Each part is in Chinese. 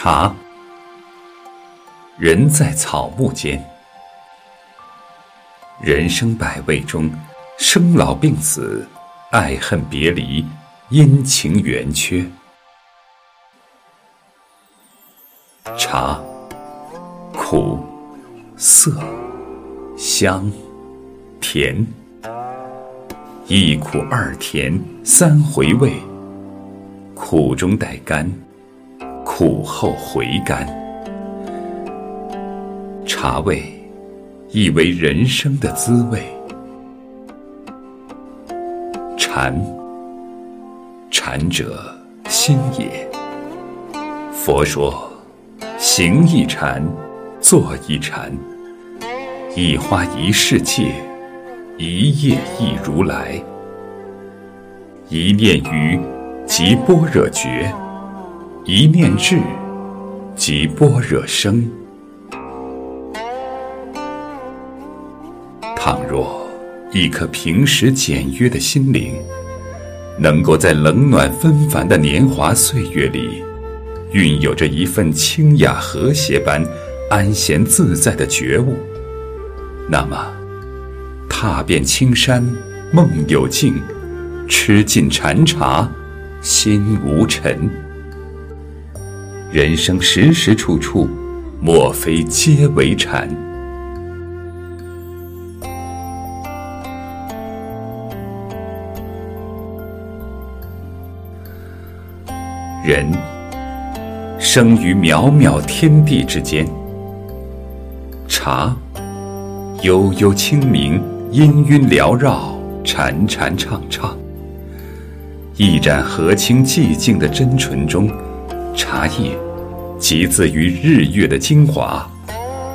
茶，人在草木间，人生百味中，生老病死，爱恨别离，阴晴圆缺。茶，苦、涩、香、甜，一苦二甜三回味，苦中带甘。苦后回甘，茶味亦为人生的滋味。禅，禅者心也。佛说：行一禅，坐一禅，一花一世界，一叶一如来。一念于，即般若觉。一念智，即般若生。倘若一颗平时简约的心灵，能够在冷暖纷繁的年华岁月里，蕴有着一份清雅和谐般安闲自在的觉悟，那么，踏遍青山梦有尽，吃尽禅茶心无尘。人生时时处处，莫非皆为禅？人生于渺渺天地之间，茶悠悠清明，氤氲缭绕，潺潺畅畅。一盏和清寂静的真纯中。茶叶，集自于日月的精华；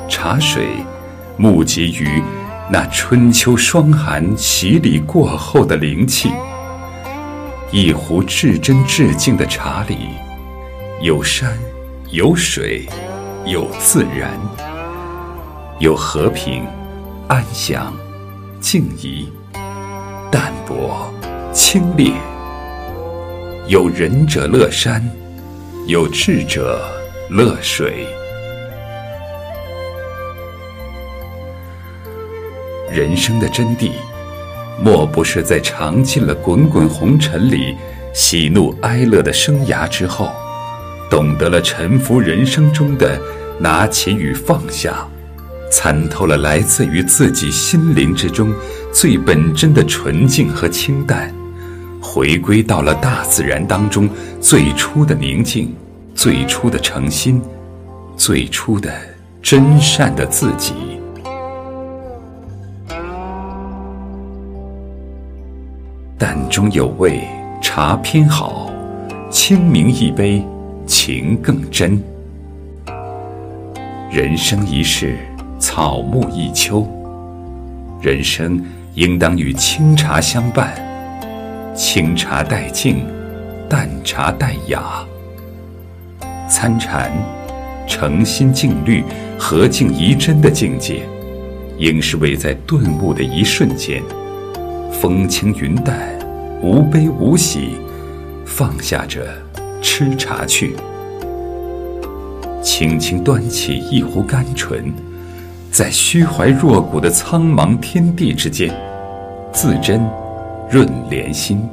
茶水，募集于那春秋霜寒洗礼过后的灵气。一壶至真至净的茶里，有山，有水，有自然，有和平、安详、静怡、淡泊、清冽，有仁者乐山。有智者乐水，人生的真谛，莫不是在尝尽了滚滚红尘里喜怒哀乐的生涯之后，懂得了沉浮人生中的拿起与放下，参透了来自于自己心灵之中最本真的纯净和清淡。回归到了大自然当中最初的宁静，最初的诚心，最初的真善的自己。淡中有味，茶偏好；清明一杯，情更真。人生一世，草木一秋，人生应当与清茶相伴。清茶待静，淡茶待雅。参禅，诚心静虑，和静怡真的境界，应是为在顿悟的一瞬间，风轻云淡，无悲无喜，放下着吃茶去，轻轻端起一壶甘醇，在虚怀若谷的苍茫天地之间，自斟。润莲心。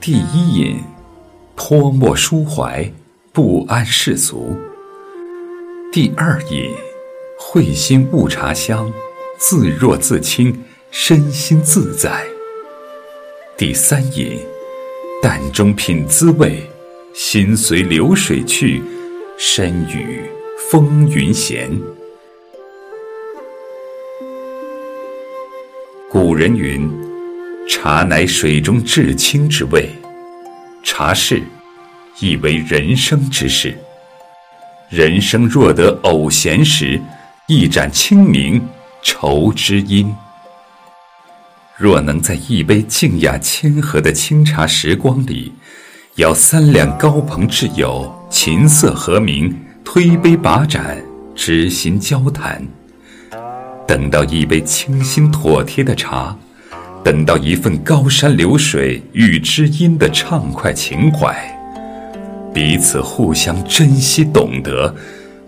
第一饮，泼墨抒怀，不谙世俗；第二饮，会心悟茶香，自若自清，身心自在；第三饮，淡中品滋味，心随流水去，身与风云闲。古人云：“茶乃水中至清之味。”茶事，亦为人生之事。人生若得偶闲时，一盏清明，愁知音。若能在一杯静雅谦和的清茶时光里，邀三两高朋挚友，琴瑟和鸣，推杯把盏，知心交谈。等到一杯清新妥帖的茶，等到一份高山流水遇知音的畅快情怀，彼此互相珍惜懂得，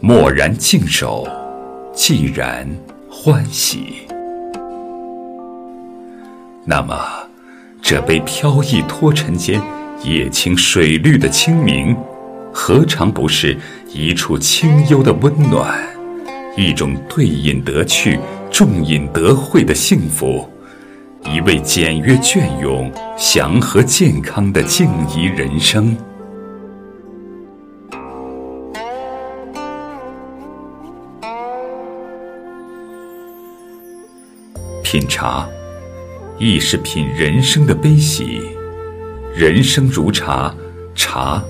默然静守，既然欢喜。那么，这杯飘逸脱尘间叶清水绿的清明，何尝不是一处清幽的温暖，一种对饮得去，众饮得会的幸福，一味简约隽永、祥和健康的静怡人生。品茶。亦是品人生的悲喜，人生如茶，茶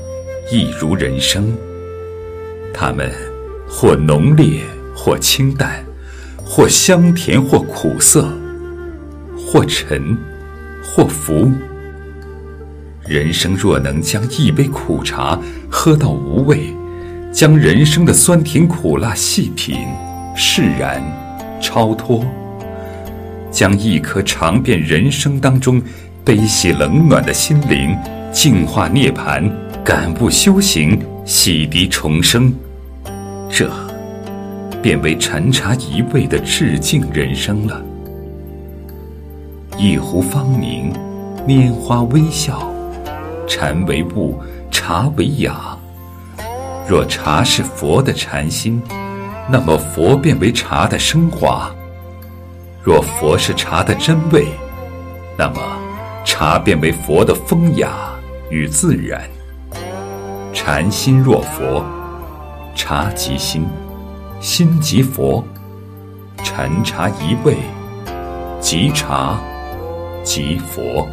亦如人生。他们或浓烈，或清淡，或香甜，或苦涩，或沉，或浮。人生若能将一杯苦茶喝到无味，将人生的酸甜苦辣细品，释然，超脱。将一颗尝遍人生当中悲喜冷暖的心灵净化涅槃，感悟修行，洗涤重生，这便为禅茶一味的致敬人生了。一壶芳凝，拈花微笑，禅为物，茶为雅。若茶是佛的禅心，那么佛便为茶的升华。若佛是茶的真味，那么茶便为佛的风雅与自然。禅心若佛，茶即心，心即佛。禅茶一味，即茶即佛。